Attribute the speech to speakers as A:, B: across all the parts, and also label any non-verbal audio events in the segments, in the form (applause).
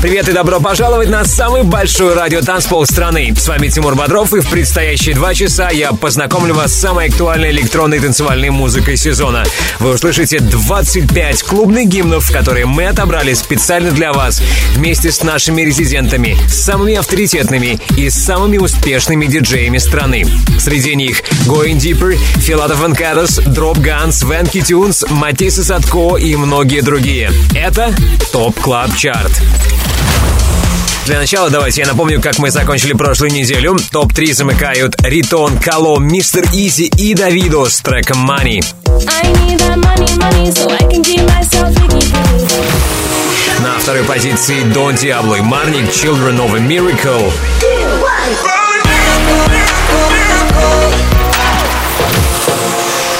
A: Привет и добро пожаловать на самый большой радиотанцпол страны. С вами Тимур Бодров, и в предстоящие два часа я познакомлю вас с самой актуальной электронной танцевальной музыкой сезона. Вы услышите 25 клубных гимнов, которые мы отобрали специально для вас, вместе с нашими резидентами, самыми авторитетными и самыми успешными диджеями страны. Среди них Going Deeper, Filatov & Karas, Dropgun, Swanky Tunes, Matisse & Sadko и многие другие. Это TOP Club Chart. Для начала давайте я напомню, как мы закончили прошлую неделю. Топ-3 замыкают Riton, Kah-Lo, Mr Eazi и Davido с треком Money. На второй позиции Дон Диабло и Марник Children of a Miracle.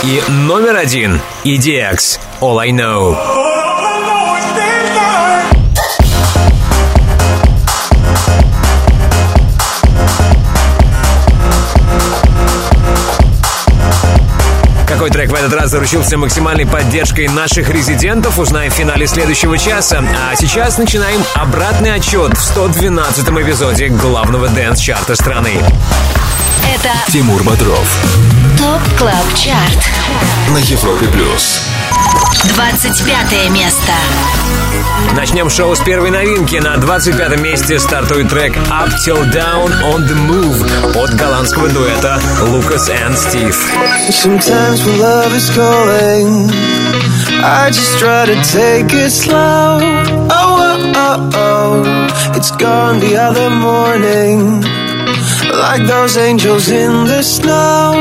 A: И номер один EDX All I Know. Какой трек в этот раз заручился максимальной поддержкой наших резидентов, узнаем в финале следующего часа. А сейчас начинаем обратный отчет в 112-м эпизоде главного дэнс-чарта страны.
B: Это
C: Тимур Бодров
B: ТОП КЛАБ ЧАРТ
C: на Европе Плюс.
B: 25 место.
A: Начнем шоу с первой новинки. На 25 месте стартует трек Up Till Down on the Move от голландского дуэта Lucas and Steve.
D: Sometimes when love is calling, I just try to take it slow. Oh, oh, oh, oh. It's gone the other morning. Like those angels in the snow.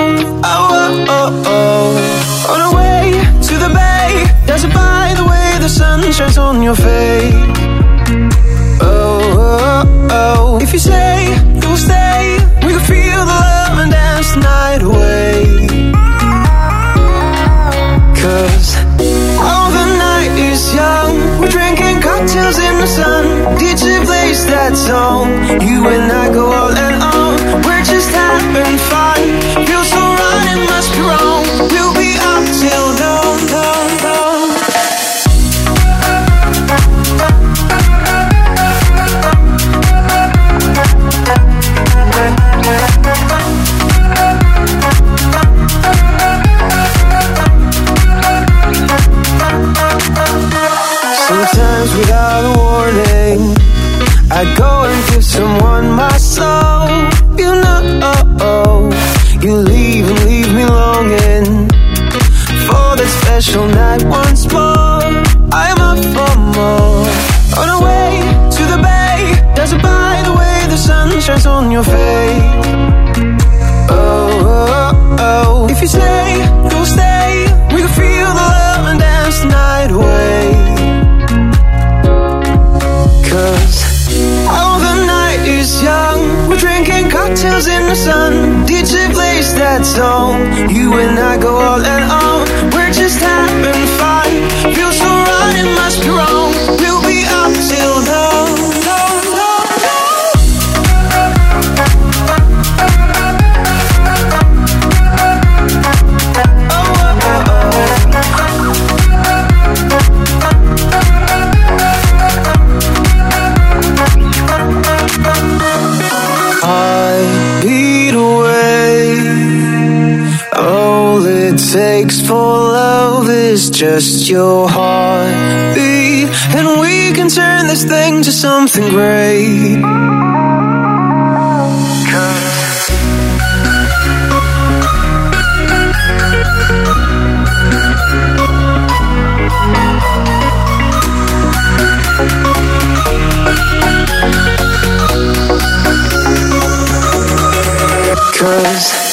D: Oh, oh, oh, oh. On our way to the bay, dazzled by the way the sun shines on your face. Oh, oh, oh. If you say you will stay, we can feel the love and dance the night away. Cause all the night is young. We're drinking cocktails in the sun. DJ plays that song. You and I go all and on. So right, it must be wrong. We'll be up till dawn. Sometimes without a warning, I go and give someone my. Special night once more. I'm up for more. On our way to the bay, dazzled by the way the sun shines on your face. Oh, oh, oh. If you say you'll stay, we can feel the love and dance the night away. Cause all the night is young. We're drinking cocktails in the sun. DJ plays that song. You and I go all and just your heartbeat, and we can turn this thing to something great. 'Cause Cause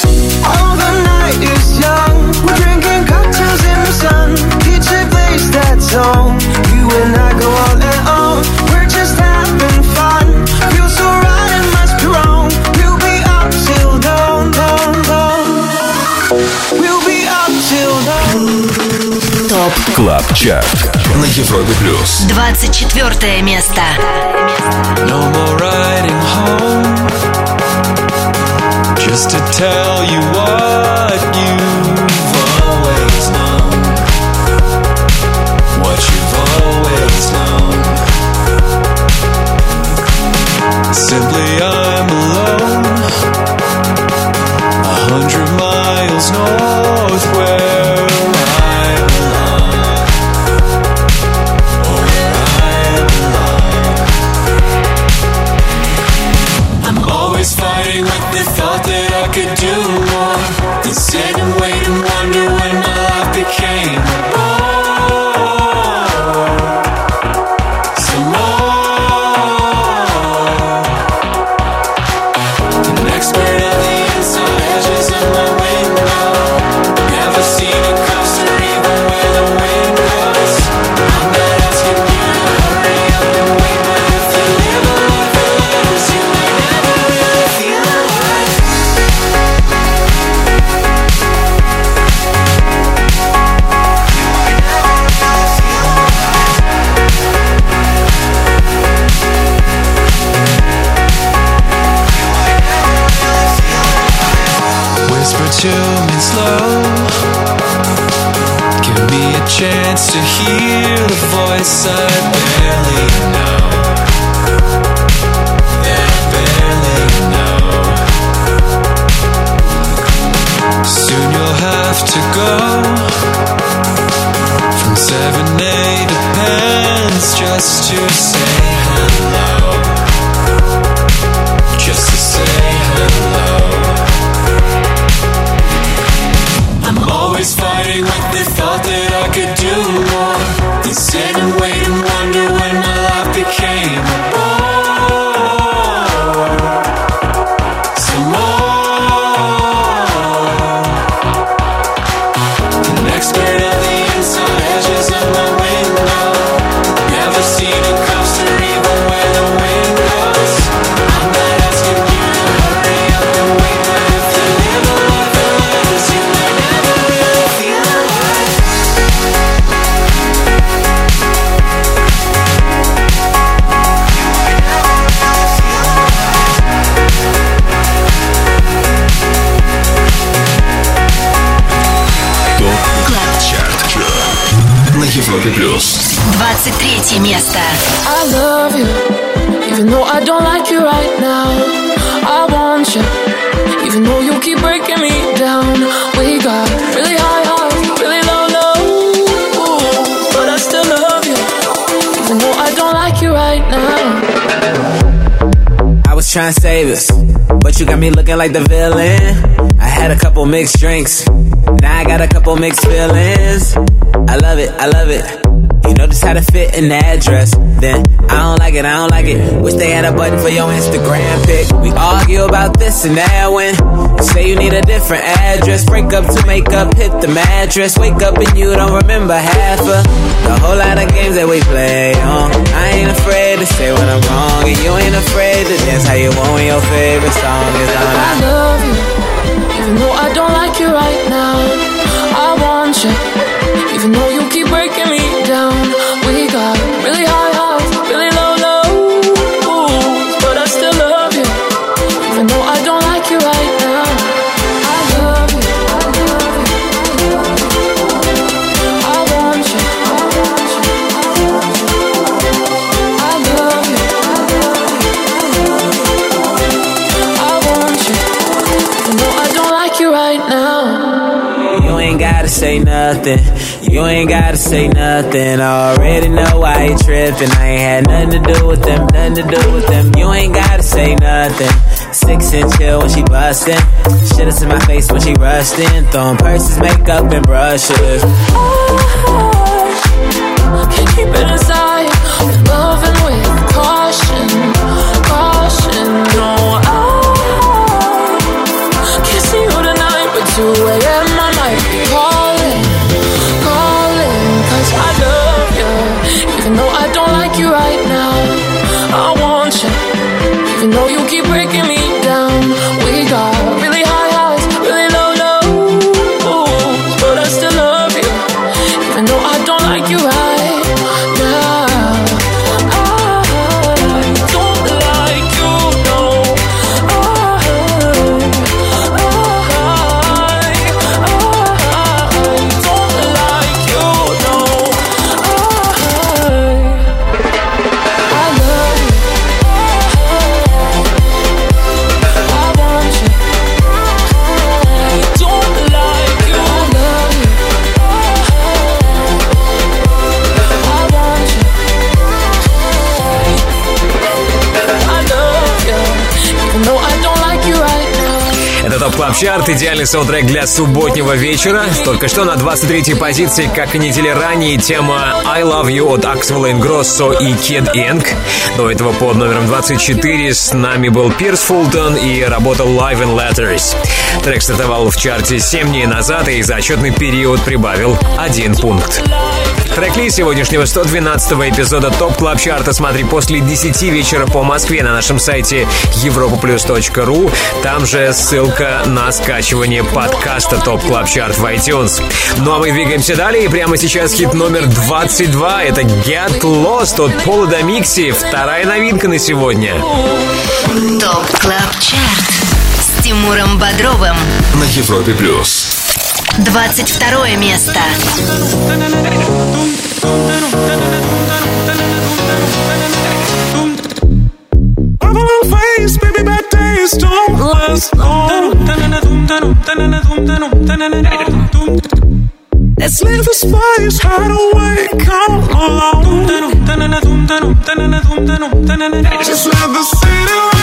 D: plays that song. You and I go all and on. We're just having fun. Feels so right, it must be wrong. We'll be up till dawn, dawn, dawn. We'll be up till dawn.
B: ТОП
C: Клаб Чарт на Европе плюс.
B: 24 место.
E: No more riding home. Just to tell you what you've Simply, chance to hear the voice I barely know. That I barely know. Soon you'll have to go. From 7A to Pence just to say hello.
B: 23 место.
F: I love you, even though I don't like you right now. I want you, even though you keep breaking me down. We got really high highs, really low lows, but I still love you, even though I don't like you right now.
G: I was trying to save us, but you got me looking like the villain. I had a couple mixed drinks, now I got a couple mixed feelings. I love it, I love it. You know just how to fit the address. Then I don't like it, I don't like it. Wish they had a button for your Instagram pic. We argue about this and that when you say you need a different address. Break up to make up, hit the mattress. Wake up and you don't remember half of the whole lot of games that we play on. I ain't afraid to say when I'm wrong, and you ain't afraid to dance how you want when your favorite song is on.
F: I love you, even though I don't like you right now.
G: Say nothing. You ain't gotta say nothing. I already know why you tripping. I ain't had nothing to do with them, nothing to do with them. You ain't gotta say nothing. Six inch hill when she bustin'. Shit is in my face when she rustin'. Throwing purses, makeup, and brushes.
F: Can't keep it inside.
A: Club Chart, идеальный саундтрек для субботнего вечера. Только что на 23-й позиции, как и недели ранее, тема I Love You от Axwell Ingrosso и Kid Ink. До этого под номером 24 с нами был Pierce Fulton и работал Life in Letters. Трек стартовал в чарте 7 дней назад и за отчетный период прибавил один пункт. Трек-лист сегодняшнего 112-го эпизода TOP Club Chart а смотри после 10 вечера по Москве на нашем сайте europaplus.ru. Там же ссылка на скачивание подкаста TOP Club Chart в iTunes. Ну а мы двигаемся далее и прямо сейчас хит номер 22. Это Get Lost от Paul Damixie. Вторая новинка на сегодня.
B: TOP CLUB CHART с Тимуром Бодровым.
C: На Европе плюс.
B: 22 место.
H: face, baby, bad days don't last long. Let's leave the spice, hide away, come along. Just let the city lights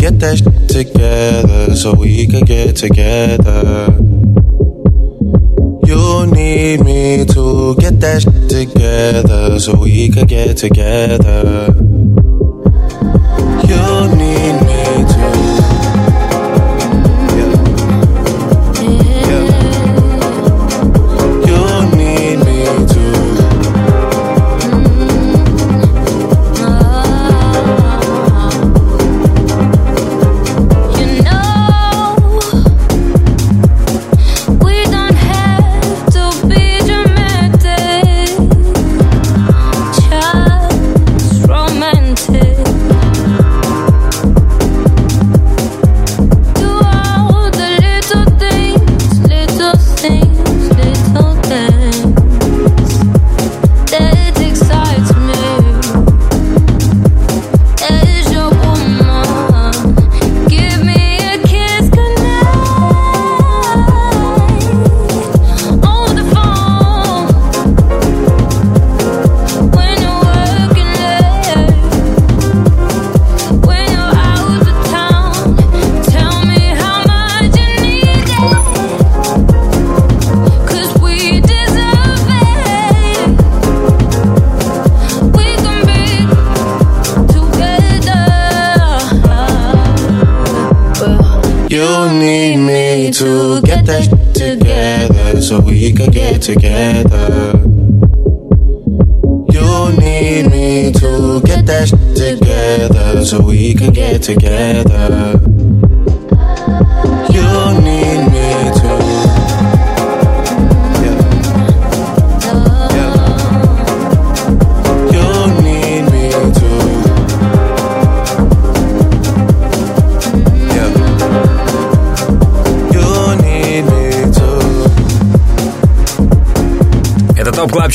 H: get
I: that
J: shit together so we can get together. You need me to get that shit together so we
K: can
J: get together.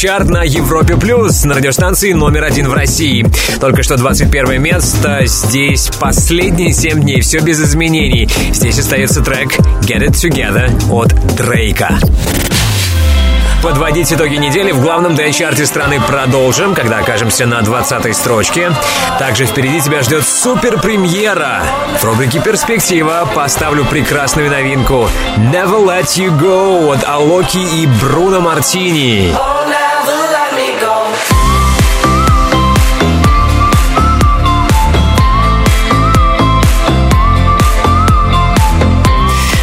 A: Чарт на Европе Плюс, на радиостанции номер один в России. Только что 21 место, здесь последние 7 дней, все без изменений. Здесь остается трек Get It Together от Дрейка. Подводить итоги недели в главном дэй-чарте страны продолжим, когда окажемся на 20-й строчке. Также впереди тебя ждет супер-премьера. В рубрике «Перспектива» поставлю прекрасную новинку «Never Let You Go» от Алоки и Бруно Мартини.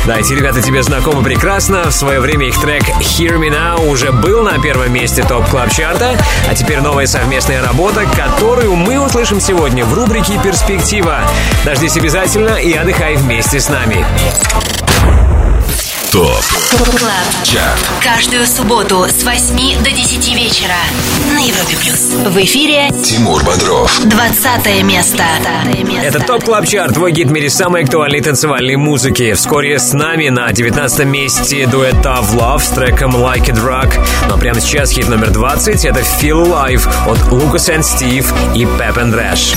A: Да, эти ребята тебе знакомы прекрасно. В свое время их трек Hear Me Now уже был на первом месте топ клаб чарта а теперь новая совместная работа, которую мы услышим сегодня в рубрике «Перспектива». Дождись обязательно и отдыхай вместе с нами.
C: TOP
B: Club.
C: CHART
B: Каждую субботу с 8 до 10 вечера на Европе Плюс. В эфире
C: Тимур Бодров
B: 20 место.
A: Это TOP Club Chart, твой гид в мире самой актуальной танцевальной музыки. Вскоре с нами на 19 месте дуэт Tough Love с треком Like It Rock. Но прямо сейчас хит номер 20 — это Feel Alive от Lucas and Steve и Pep and Rash.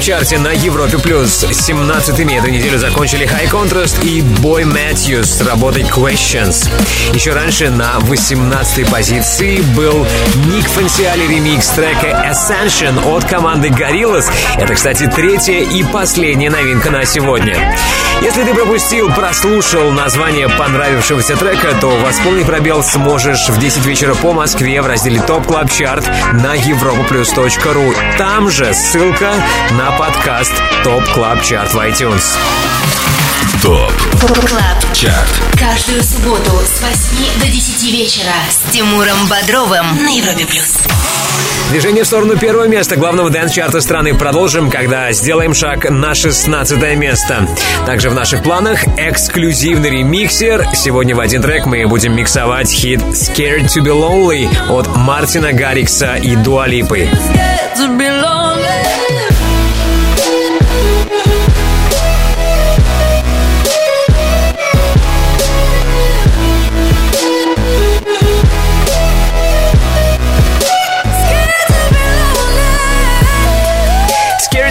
A: EDM в топ клаб чарте на Европе+. плюс. 17-ми эту неделю закончили High Contrast и Boy Matthews с работой Questions. Еще раньше на 18-й позиции был Nic Fanciulli ремикс трека Ascension от команды Gorillaz. Это, кстати, третья и последняя новинка на сегодня. Если ты пропустил, прослушал название понравившегося трека, то восполнить пробел сможешь в 10 вечера по Москве в разделе TOP Club Chart на europaplus.ru. Там же ссылка на подкаст Top Club Chart в iTunes.
C: Top
B: Club
C: Chart
B: Каждую субботу с 8 до 10 вечера с Тимуром Бодровым на Европе плюс.
A: Движение в сторону первого места главного дэнс-чарта страны продолжим, когда сделаем шаг на 16 место. Также в наших планах эксклюзивный ремиксер. Сегодня в один трек мы будем миксовать хит «Scared to be Lonely» от Мартина Гаррикса и Дуа Липы.
J: to be lonely.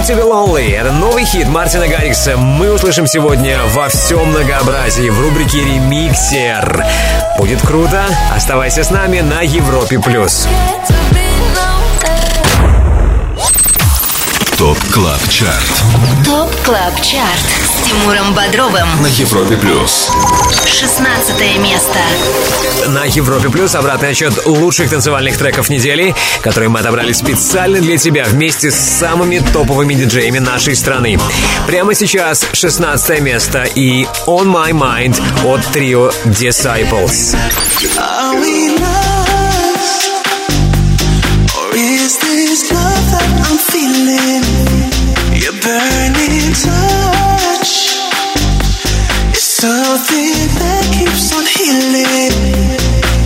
A: To be Lonely» — это новый хит Мартина Гаррикса. Мы услышим сегодня во всем многообразии в рубрике «Ремиксер». Будет круто. Оставайся с нами на Европе+. плюс.
C: Top Club
B: Chart Top Club Chart Тимуром Бодровым.
C: на Европе плюс.
B: 16 место.
A: На Европе Плюс обратный отсчет лучших танцевальных треков недели, которые мы отобрали специально для тебя вместе с самыми топовыми диджеями нашей страны. Прямо сейчас 16 место и On My Mind от трио Disciples.
D: Are we lost? Or is this love that I'm feeling? Your burning touch something that keeps on healing.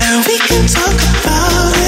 D: And we can talk about it.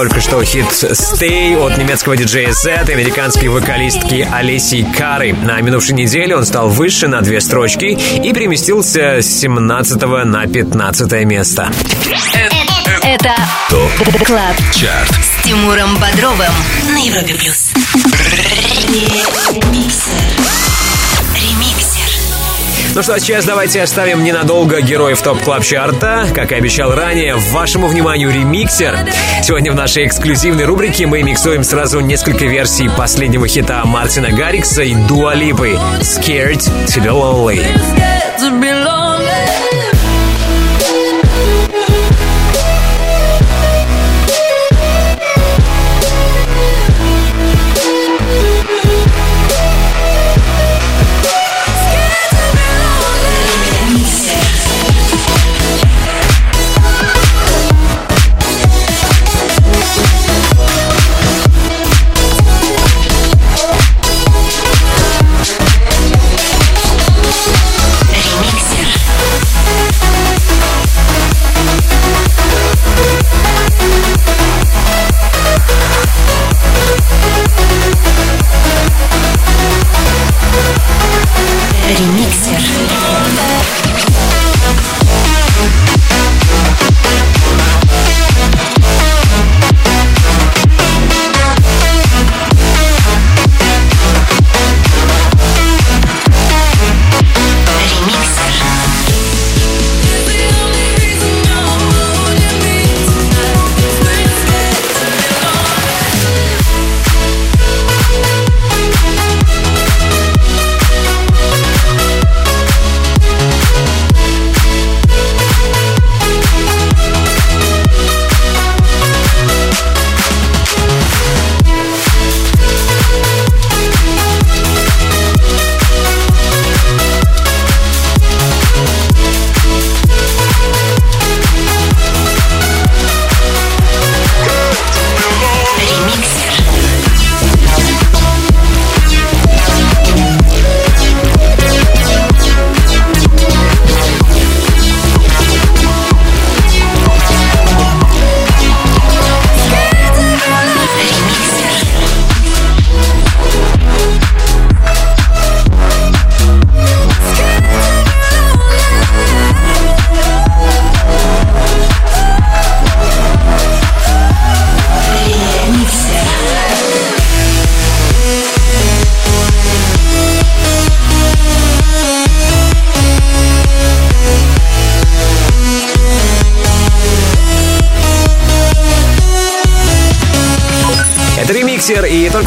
A: только что хит «Stay» от немецкого диджея Z и американской вокалистки Алисии Кары. На минувшей неделе он стал выше на две строчки и переместился с 17 на 15 место.
B: Это, это
C: ТОП
B: КЛАБ
C: ЧАРТ
B: с Тимуром Бодровым на Европе+. плюс.
A: Ну что, сейчас давайте оставим ненадолго героев топ клаб чарта Как и обещал ранее, вашему вниманию ремиксер. Сегодня в нашей эксклюзивной рубрике мы миксуем сразу несколько версий последнего хита Мартина Гаррикса и Дуалипы «Scared to be lonely».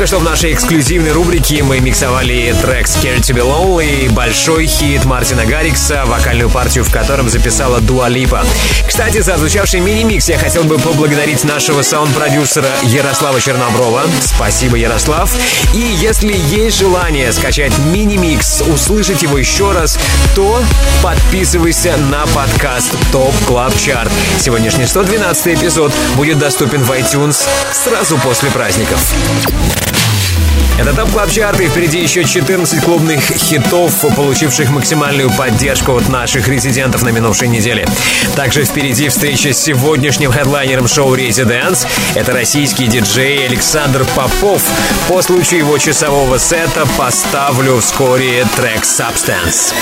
A: Только что в нашей эксклюзивной рубрике мы миксовали трек Scared to be Lonely, большой хит Мартина Гаррикса, вокальную партию в котором записала Дуа Липа. Кстати, за звучавший мини-микс я хотел бы поблагодарить нашего саунд-продюсера Ярослава Черноброва. Спасибо, Ярослав. И если есть желание скачать мини-микс, услышать его еще раз, то подписывайся на подкаст Top Club Chart. Сегодняшний 112 эпизод будет доступен в iTunes сразу после праздников. Это топ клаб чарты. Впереди еще 14 клубных хитов, получивших максимальную поддержку от наших резидентов на минувшей неделе. Также впереди встреча с сегодняшним хедлайнером шоу Residents. Это российский диджей Александр Попов. По случаю его часового сета поставлю вскоре трек Substance.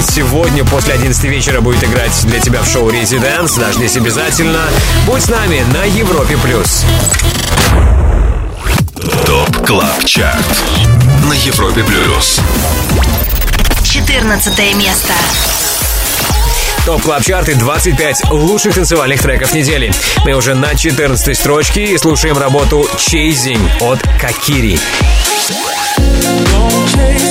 A: Сегодня после 11 вечера будет играть для тебя в шоу Residents. Дождись обязательно. Будь с нами на Европе+. плюс.
C: Top Club Chart На Европе Плюс
B: 14 место.
A: Top Club Chart 25 лучших танцевальных треков недели. Мы уже на 14 строчке и слушаем работу Chasing от Кокири.
L: Shows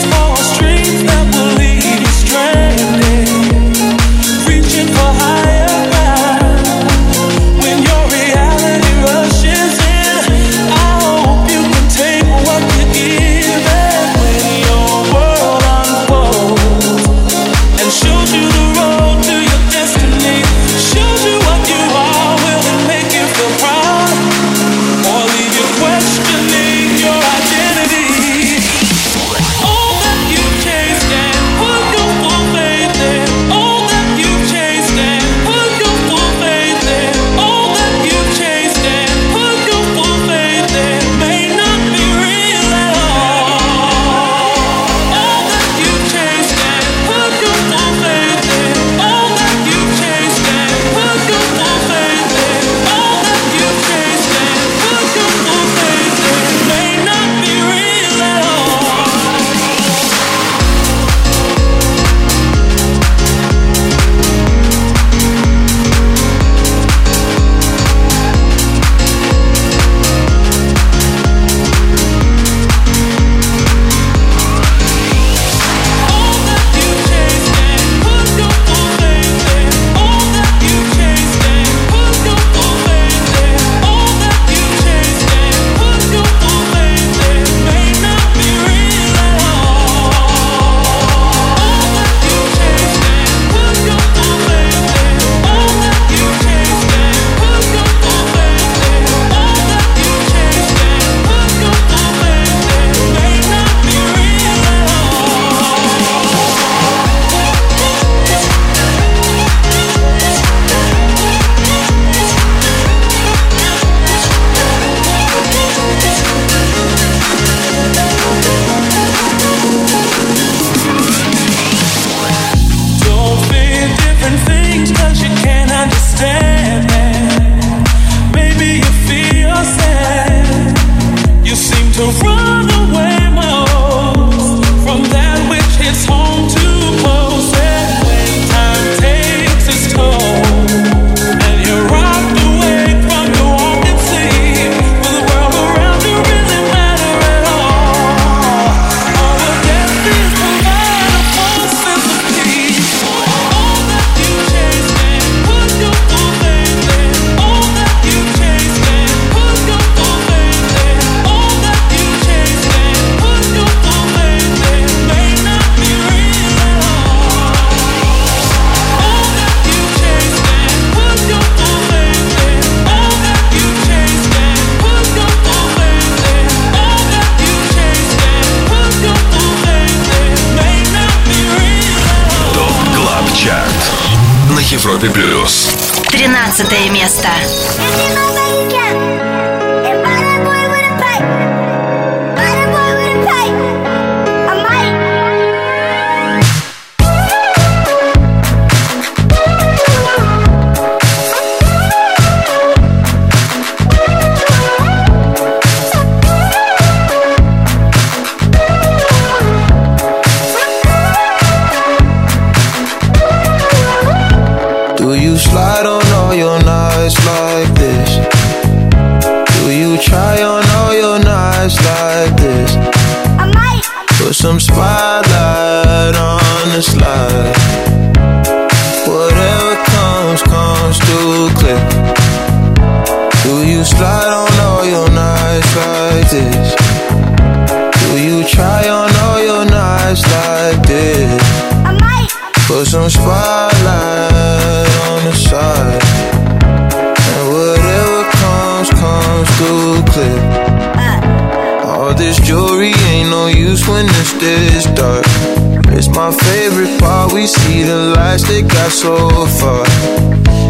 M: my favorite part. We see the lights that got so far.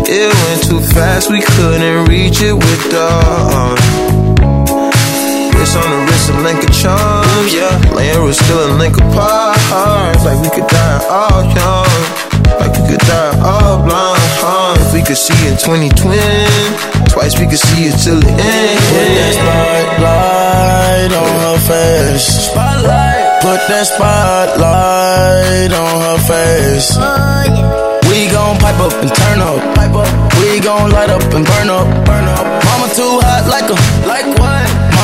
M: It went too fast, we couldn't reach it with the on the wrist, a link of charms, yeah. Laying was still a link apart. Like we could die all young. Like we could die all blind. We could see in 2020, twice we could see it till the end.
N: Put that spotlight on her face. Spotlight. Put that spotlight on her face. Oh, we gon' pipe up and turn up. Pipe up. We gon' light up and burn up. Burn up. Mama too hot like a like what?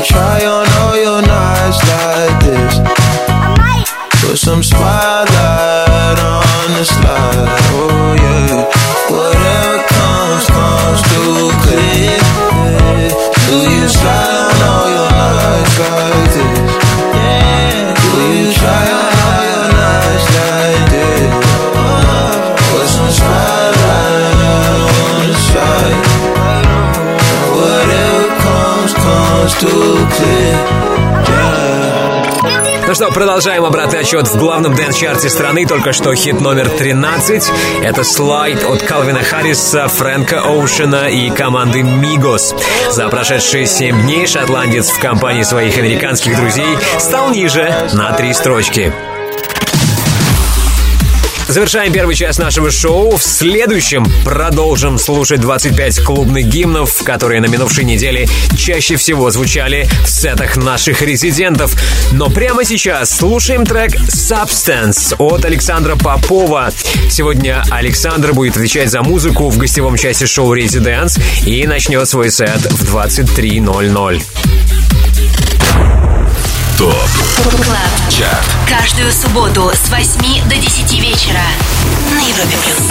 M: You try on all your nights like this? Put some spotlight on the slide. Oh yeah. Whatever comes, comes through clear. Do you slide on all your nights like this? Do you try
A: Ну что, продолжаем обратный отчет в главном дэнс-чарте страны. Только что хит номер 13. Это слайд от Калвина Харриса, Фрэнка Оушена и команды Мигос. За прошедшие 7 дней шотландец в компании своих американских друзей стал ниже на три строчки. Завершаем первый час нашего шоу. В следующем продолжим слушать 25 клубных гимнов, которые на минувшей неделе чаще всего звучали в сетах наших резидентов. Но прямо сейчас слушаем трек Substance от Александра Попова. Сегодня Александр будет отвечать за музыку в гостевом части шоу Residents и начнет свой сет в 23.00.
C: ТОП ЧАРТ
B: Каждую субботу с 8 до 10 вечера на Европе плюс.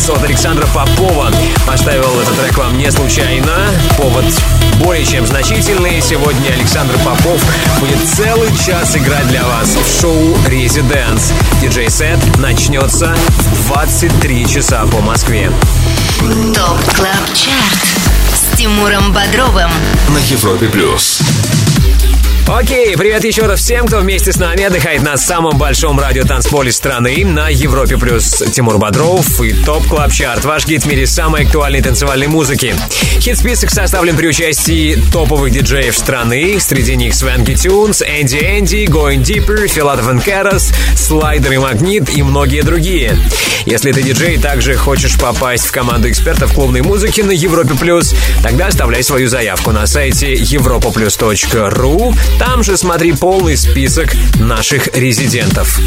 A: Distance от Александра Попова. Поставил этот трек вам не случайно. Повод более чем значительный. Сегодня Александр Попов будет целый час играть для вас в шоу Residents. Диджей-сет начнется в 23 часа по Москве.
B: Top Club Chart с Тимуром Бодровым.
C: На Европе плюс.
A: Окей, привет еще раз всем, кто вместе с нами отдыхает на самом большом радио танцполе страны на Европе плюс Тимур Бодров и Top Club Chart, ваш гид в мире самой актуальной танцевальной музыки. Хит-список составлен при участии топовых диджеев страны, среди них Свенки Тюнс, Энди Энди, Going Deeper, Филатов Керос, Слайдер и Магнит и многие другие. Если ты диджей также хочешь попасть в команду экспертов клубной музыки на Европе плюс, тогда оставляй свою заявку на сайте europaplus.ru там же смотри полный список наших резидентов.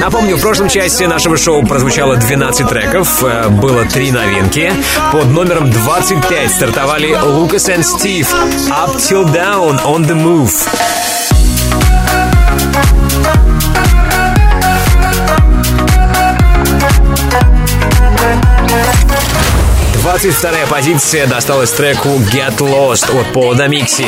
A: Напомню, в прошлом части нашего шоу прозвучало 12 треков, э, было три новинки. Под номером 25 стартовали Lucas and Steve Up Till Down On The Move. 22 позиция досталась треку Get Lost от Пола Микси.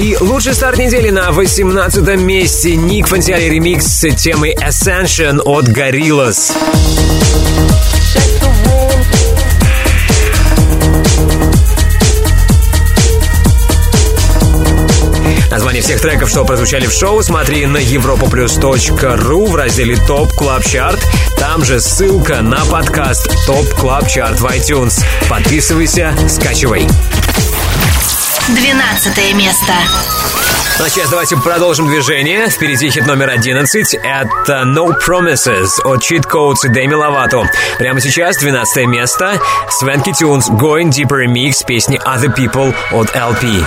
A: И лучший старт недели на 18 месте Ник Фанчулли ремикс с темой Ascension от Gorillaz. Всех треков, что прозвучали в шоу, смотри на europaplus.ru в разделе Top Club Chart. Там же ссылка на подкаст Top Club Chart в iTunes. Подписывайся, скачивай.
B: 12 место.
A: Ну а сейчас давайте продолжим движение. Впереди хит номер 11. Это No Promises от Cheat Codes и Дэми Ловато. Прямо сейчас 12 место. Свенки Тюнс Going Deeper Remix песни Other People от LP.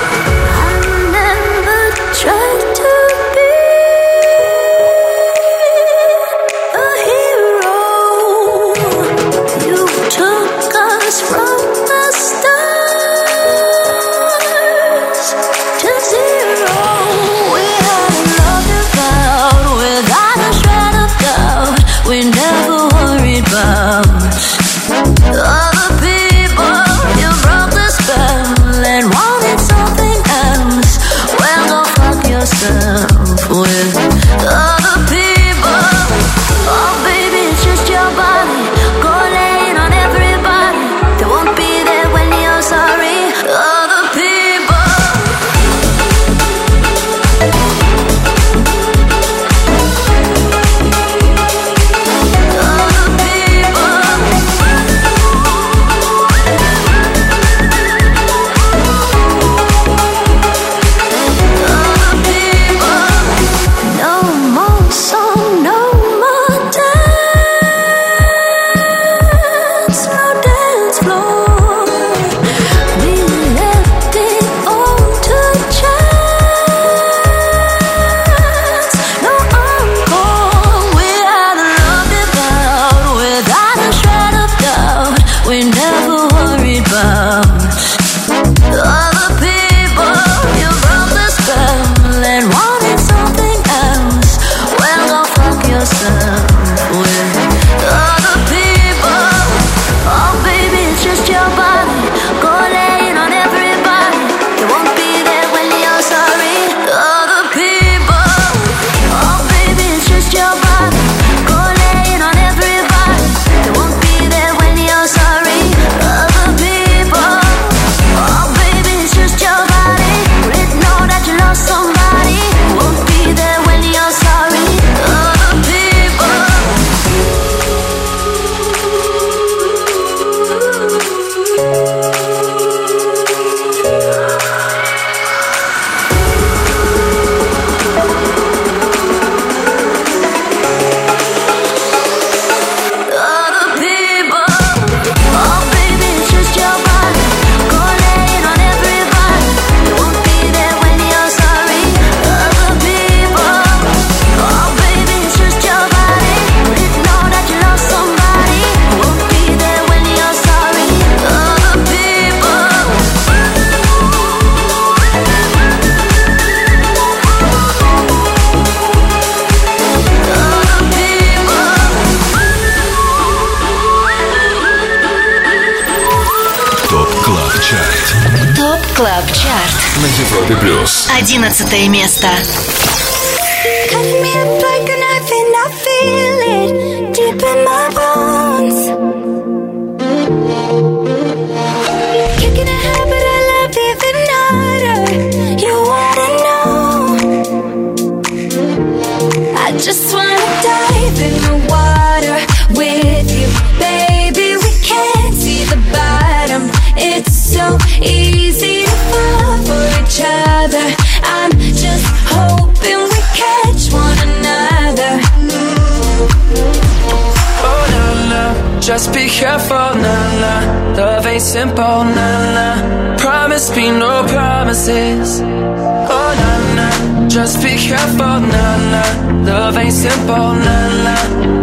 D: Na. Promise me no promises. Oh na na, just be careful, na na. Love ain't simple, na na.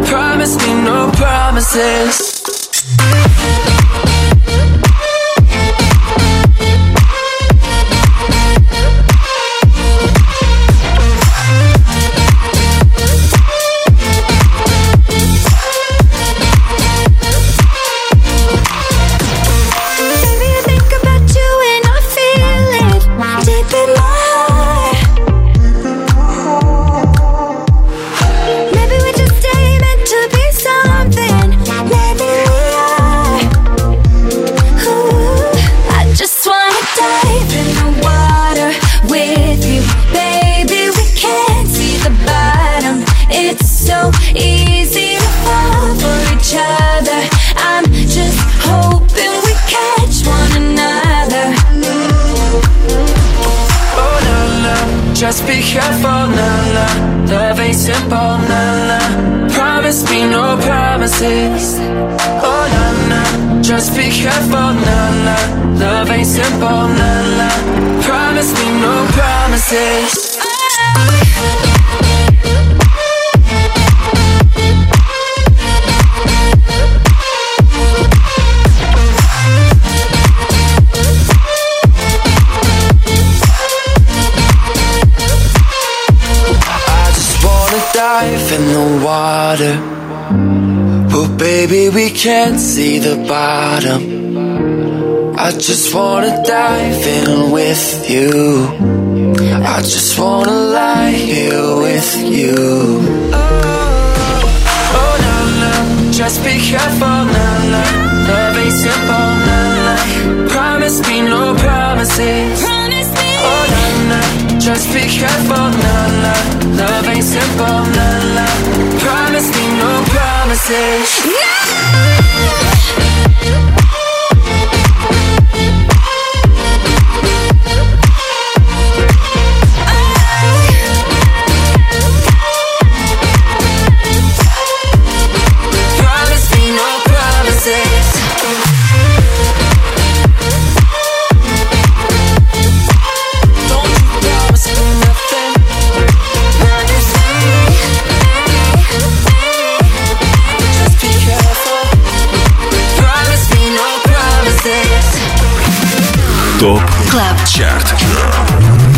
D: Promise me no promises. Promises.
O: I just wanna dive in the water. But baby, we can't see the bottom. I just wanna dive in with you. I just wanna lie here with you.
D: Oh na na, just be careful, na na. Love ain't simple, na na. Promise me no promises. Oh na na, just be careful, na na. Love ain't simple, na na. Promise me no promises. Promise
C: ЧАРТ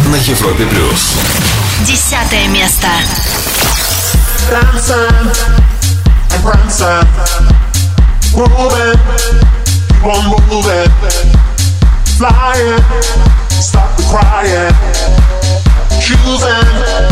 C: на Европе плюс.
B: Десятое место.
P: dancing and prancing, moving, keep on moving, flying, stop the crying, choosing,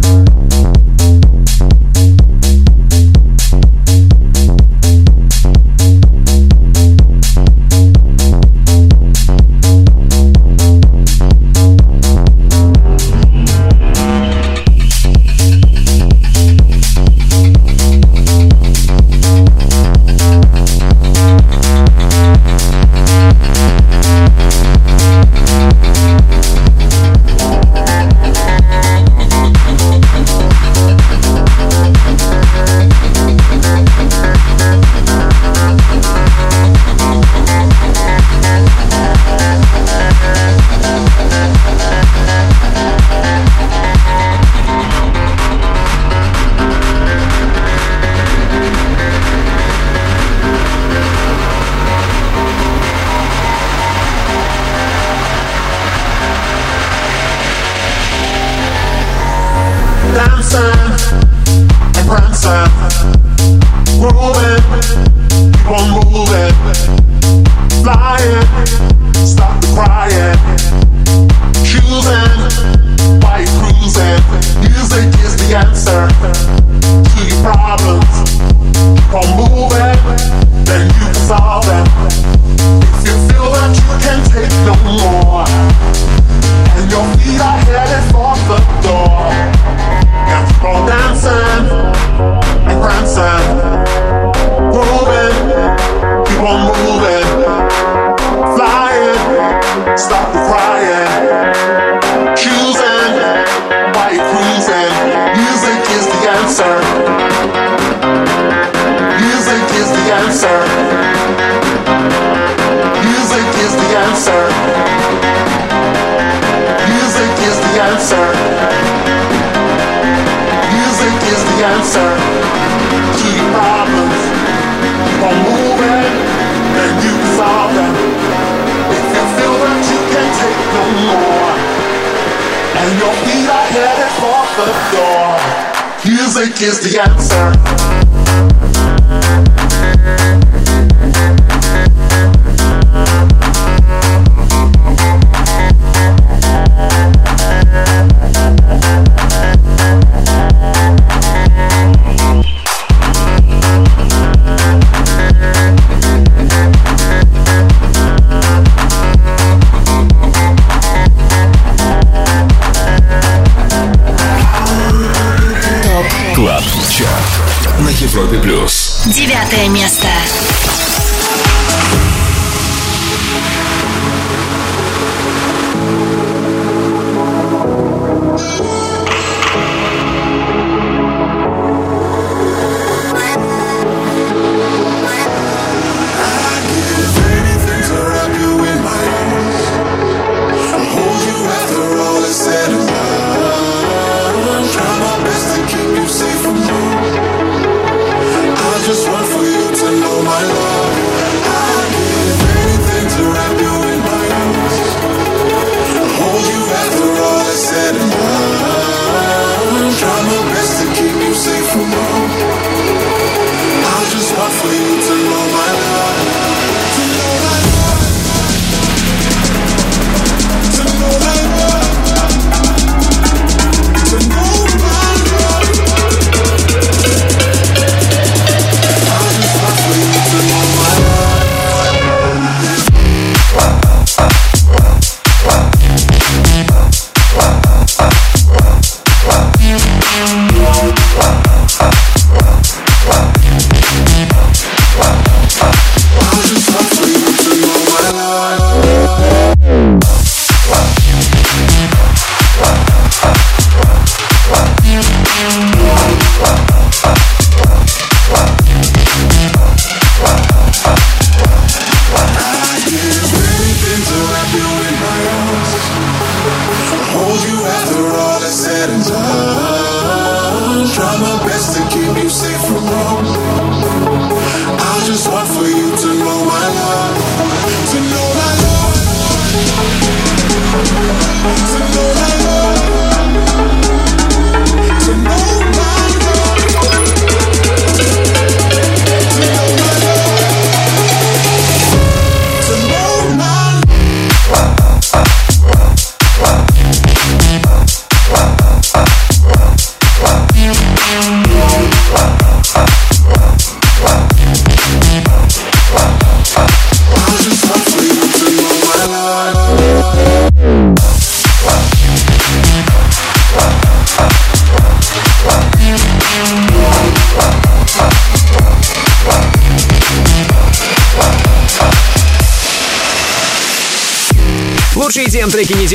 C: Клаб Чарт на Европе Плюс.
H: Девятое место.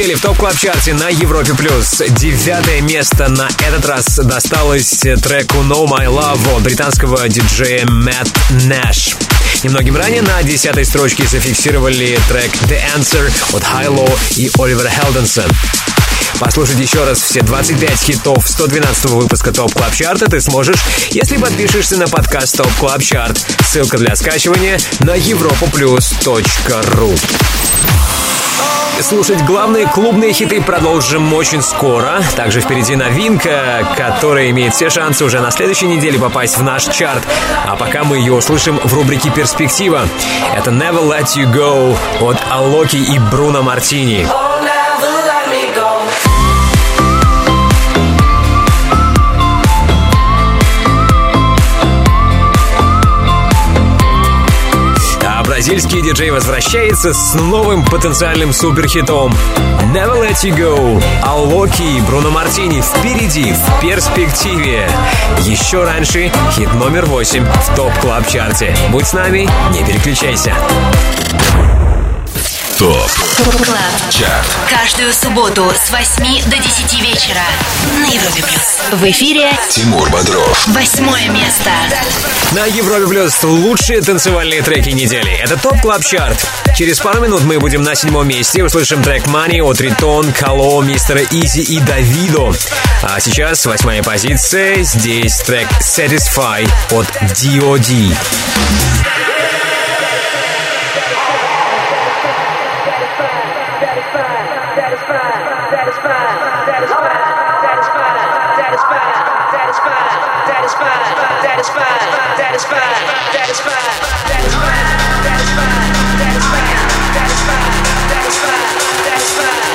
A: недели в Top Club Chart е на Европе плюс. Девятое место на этот раз досталось треку Know My Love от британского диджея Мэтт Нэш. Немногим ранее на десятой строчке зафиксировали трек The Answer от Хайло и Оливера Хелденса. Послушать еще раз все 25 хитов 112 выпуска Top Club Chart а ты сможешь, если подпишешься на подкаст Top Club Chart. Ссылка для скачивания на europaplus.ru Слушать главные клубные хиты продолжим очень скоро. Также впереди новинка, которая имеет все шансы уже на следующей неделе попасть в наш чарт. А пока мы ее услышим в рубрике «Перспектива». Это «Never Let You Go» от Алоки и Бруно Мартини. А бразильский диджей возвращается с новым потенциальным суперхитом. Never Let You Go. Алока и Бруно Мартини впереди, в перспективе. Еще раньше хит номер 8 в Top Club Chart е Будь с нами, не переключайся
C: Top
B: Club.
C: Chart
B: Каждую субботу с 8 до 10 вечера на Европе Плюс. В эфире
C: Тимур Бодров
B: восьмое место.
A: На Европе Плюс лучшие танцевальные треки недели. Это Top Club Chart. Через пару минут мы будем на седьмом месте. Услышим трек Money от Ритон, Кало, Мистера Изи и Давидо. А сейчас восьмая позиция. Здесь трек Satisfy от D.O.D.
Q: satisfied,
R: satisfied, satisfied, satisfied, satisfied, satisfied.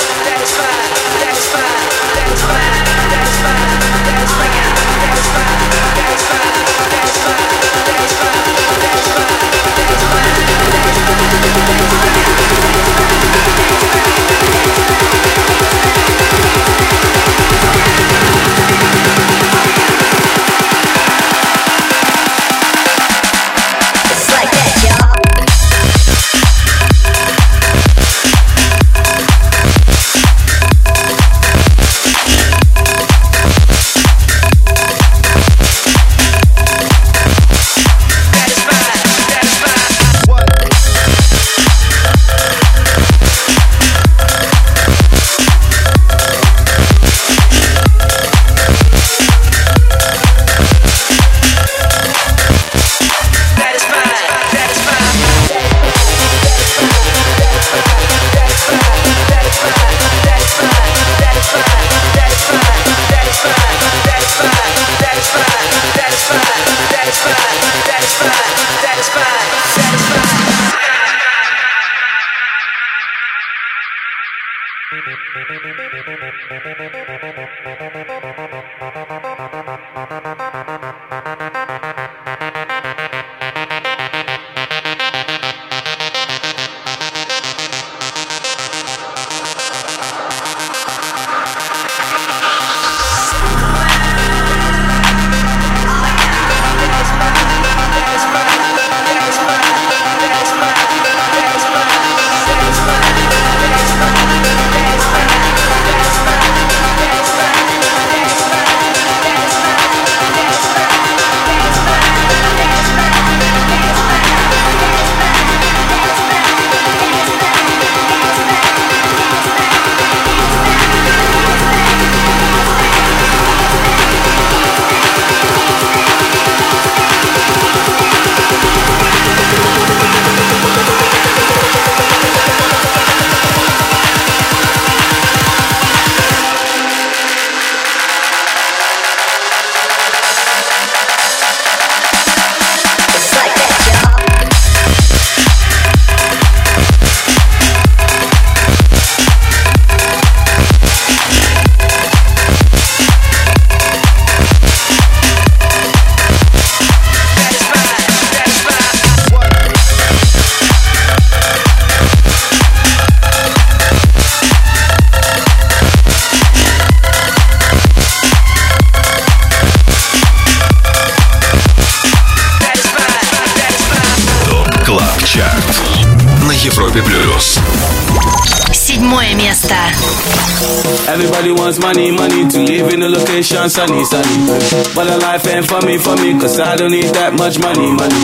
R: I'm sunny, sunny for me, for me, cause I don't need that much money, money.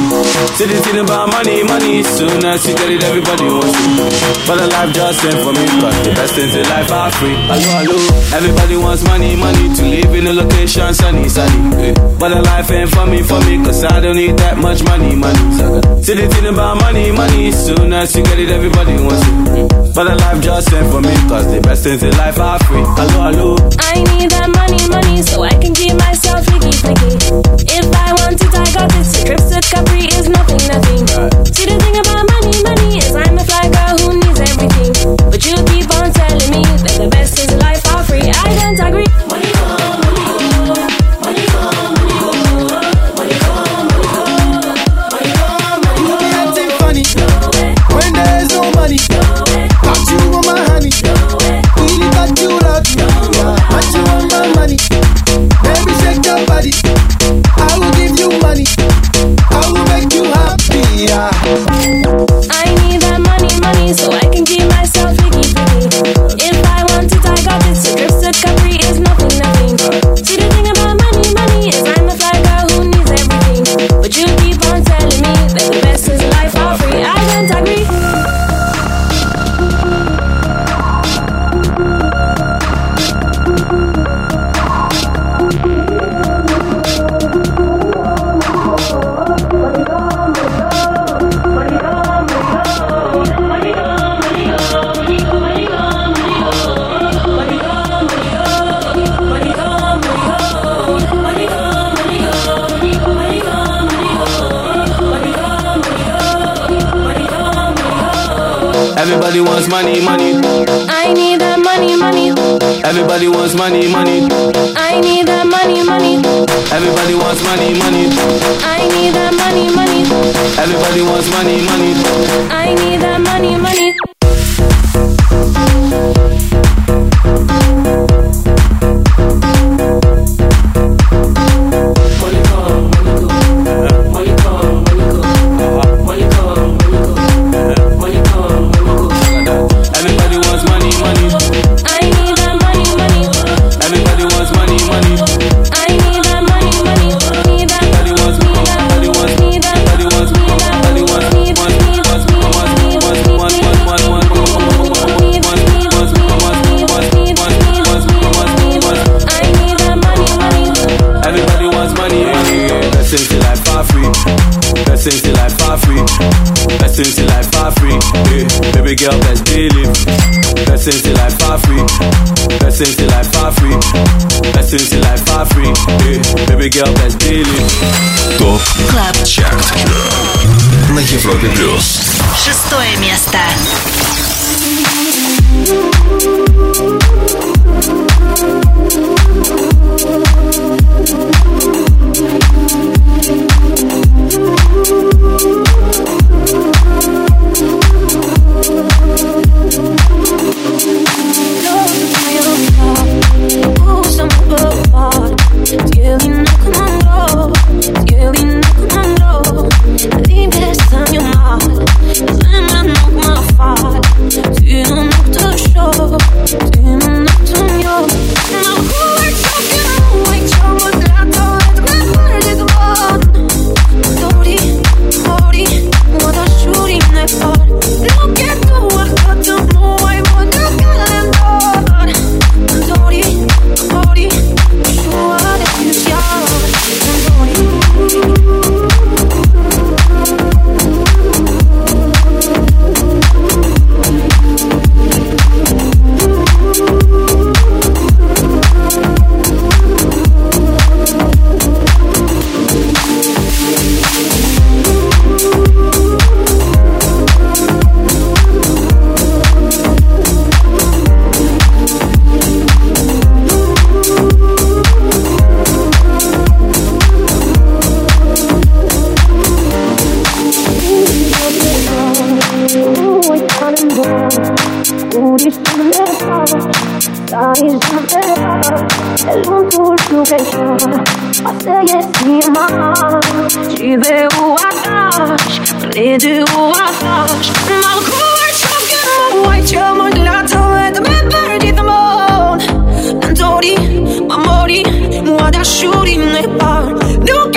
R: See the thing about money, money, soon as you get it, everybody wants it. But a life just ain't for me, cause the best things in life are free. Hello, hello. Everybody wants money, money to live in a location sunny, sunny. But a life ain't for me, for me, cause I don't need that much money, money. See the thing about money, money, soon as you get it, everybody wants it. But a life just ain't for me, cause the best things in life are free. Hello, hello.
J: I need that money, money, so I can keep myself If I want it, I got. So trips to Capri is nothing, nothing.
R: Wants money, money.
J: I need that money, money.
R: Everybody wants money, money.
J: I need that money, money.
R: Everybody wants money, money.
J: I need that money, money.
R: Everybody wants money, money.
J: I need that money, money.
R: Essence de life are free. Essence de life are free. Essence de life are free. Yeah. Baby girl, let's deal it.
C: Топ Клаб Чарт на Европе Плюс.
B: Шестое место.
Q: confession. I say yes to my heart. She veux où I cache, les deux où I cache. Malgré champion, ouais, tu m'en l'attends, de mes birdies de mon. Nantori, mamori, moi shooting n'est pas.
B: Donc,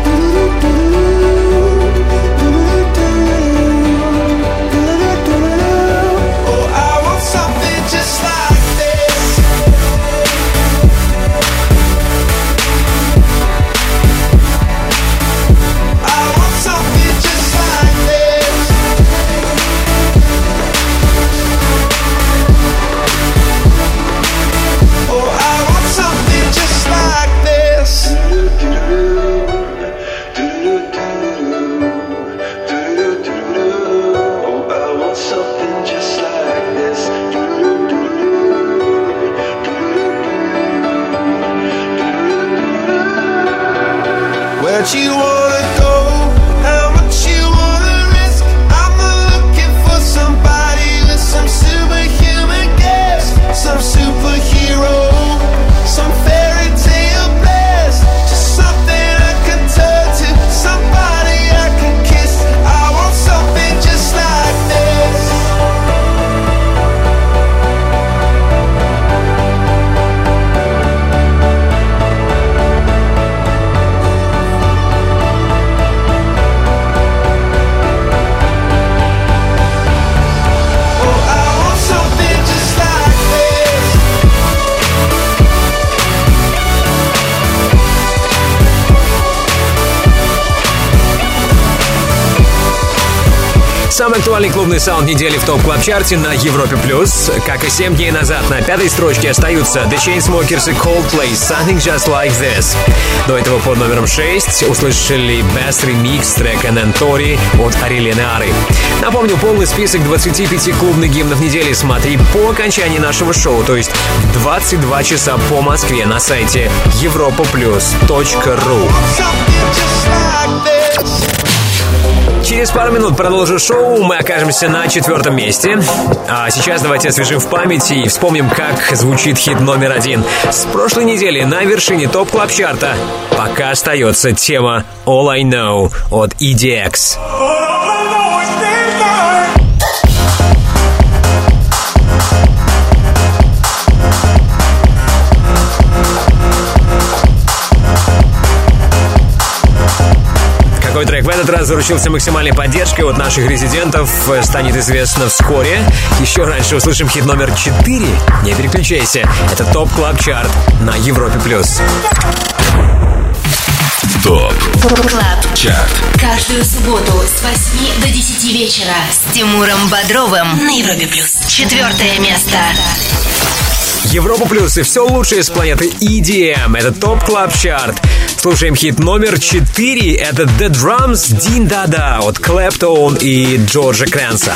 A: Актуальный клубный саунд недели в топ клаб чарте на Европе плюс. Как и 7 дней назад, на пятой строчке остаются The Chainsmokers и Coldplay Something Just Like This. До этого под номером 6 услышали Best Remix трека Nentori от Арилианары. Напомню, полный список 25 клубных гимнов недели смотри по окончании нашего шоу, то есть в 22 часа по Москве на сайте europaplus.ru. Через пару минут продолжу шоу. Мы окажемся на четвертом месте. А сейчас давайте освежим в памяти и вспомним, как звучит хит номер один. С прошлой недели на вершине топ клаб чарта пока остается тема All I Know от EDX. Трек в этот раз заручился максимальной поддержкой от наших резидентов, э, станет известно вскоре. Еще раньше услышим хит номер 4. Не переключайся, это Top Club Chart на Европе+. плюс.
C: Top
B: Club.
C: Chart
B: Каждую субботу с 8 до 10 вечера с Тимуром Бодровым на Европе плюс. Четвертое место.
A: Европа Плюс и все лучшее с планеты EDM. Это Top Club Chart. Слушаем хит номер 4. Это The Drums Дин Дада от Клэптон и Джорджа Крэнса.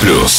A: Plus.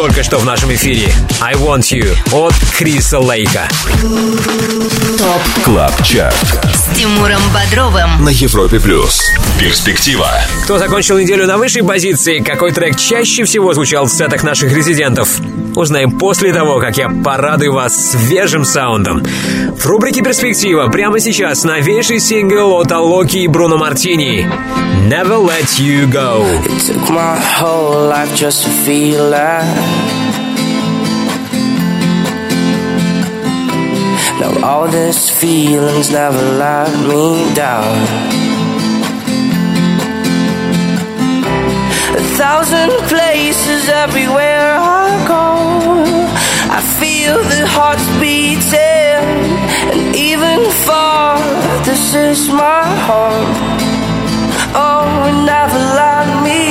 A: Только что в нашем эфире. I Want You от Криса Лейка.
B: Top
C: Club Chart
B: с Тимуром Бодровым.
C: на Европе Плюс. Перспектива.
A: Кто закончил неделю на высшей позиции, какой трек чаще всего звучал в сетах наших резидентов? Узнаем после того, как я порадую вас свежим саундом. В рубрике «Перспектива» прямо сейчас новейший сингл от Алока и Бруно Мартини «Never Let You Go».
O: It took my whole life just to feel that. Now all these feelings never let me down. Thousand places everywhere I go. I feel the hearts beating, and even far, this is my home. Oh, never let me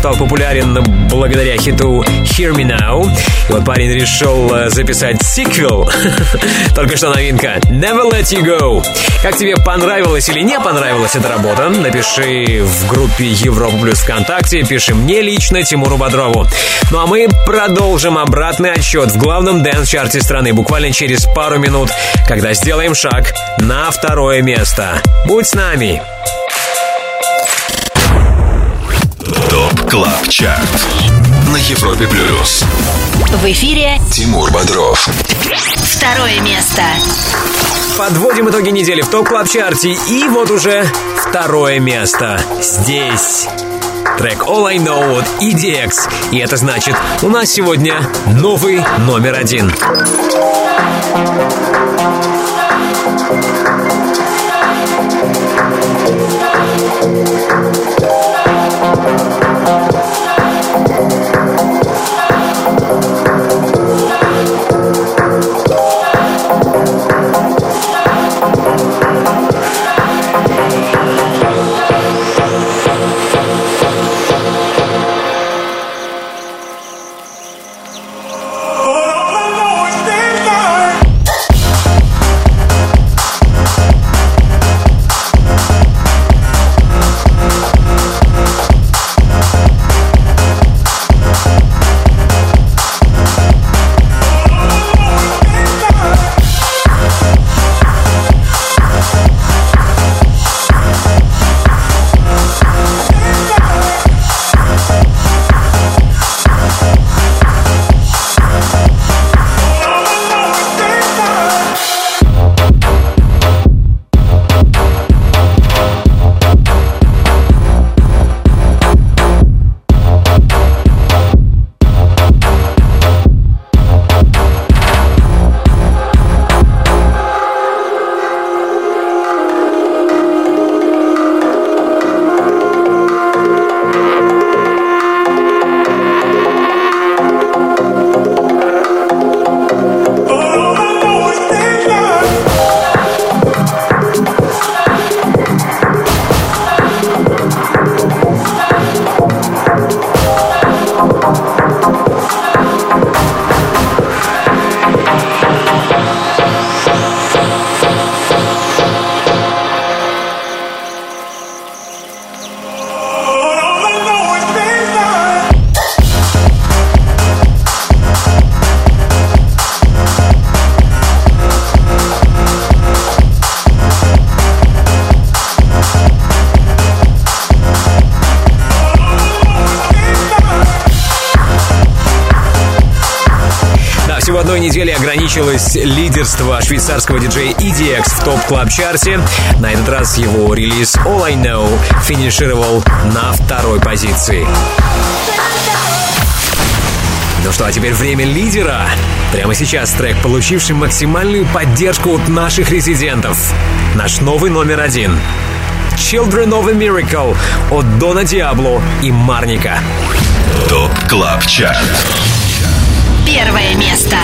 A: стал популярен благодаря хиту «Hear Me Now». И вот парень решил э, записать сиквел. (laughs) Только что новинка «Never Let You Go». Как тебе понравилась или не понравилась эта работа? Напиши в группе Европа Плюс ВКонтакте, пиши мне лично, Тимуру Бодрову. Ну а мы продолжим обратный отсчет в главном дэнс-чарте страны буквально через пару минут, когда сделаем шаг на второе место. Будь с нами!
C: Club Chart на Европе Плюс.
B: В эфире
C: Тимур Бодров.
B: второе место.
A: Подводим итоги недели в Top Club Chart е. И вот уже второе место. Здесь. Трек All I Know от EDX. И это значит, у нас сегодня новый номер один. Top Club Chart е. На этот раз его релиз All I Know финишировал на второй позиции. Ну что, а теперь время лидера. Прямо сейчас трек, получивший максимальную поддержку от наших резидентов. Наш новый номер один. Children of a Miracle от Дона Диабло и Марника.
C: ТОП КЛАБ ЧАРТ
S: Первое место.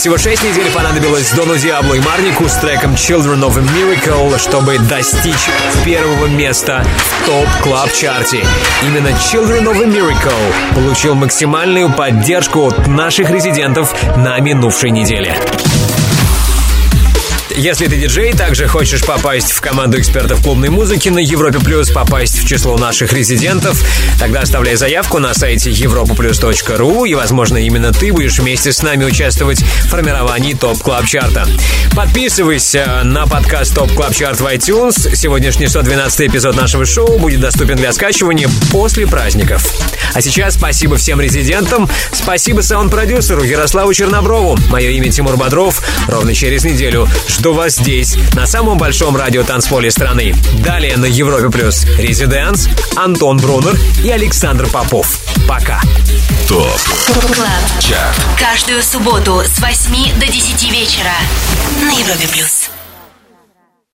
A: Всего 6 недель понадобилось Дону Диабло и Марнику с треком Children of a Miracle, чтобы достичь первого места в Top Club Chart е. Именно Children of a Miracle получил максимальную поддержку от наших резидентов на минувшей неделе. Если ты диджей, также хочешь попасть в команду экспертов клубной музыки на Европе Плюс, попасть в число наших резидентов, тогда оставляй заявку на сайте europaplus.ru и, возможно, именно ты будешь вместе с нами участвовать в формировании Top Club Chart а. Подписывайся на подкаст Top Club Chart в iTunes. Сегодняшний 112 эпизод нашего шоу будет доступен для скачивания после праздников. А сейчас спасибо всем резидентам, спасибо саунд-продюсеру Ярославу Черноброву. Мое имя Тимур Бодров. Ровно через неделю жду вас здесь, на самом большом радиотанцполе страны. Далее на Европе Плюс Residance, Антон Брунер и Александр Попов. Пока.
C: ТОП
S: Клаб. Каждую субботу с 8 до 10 вечера на Европе плюс.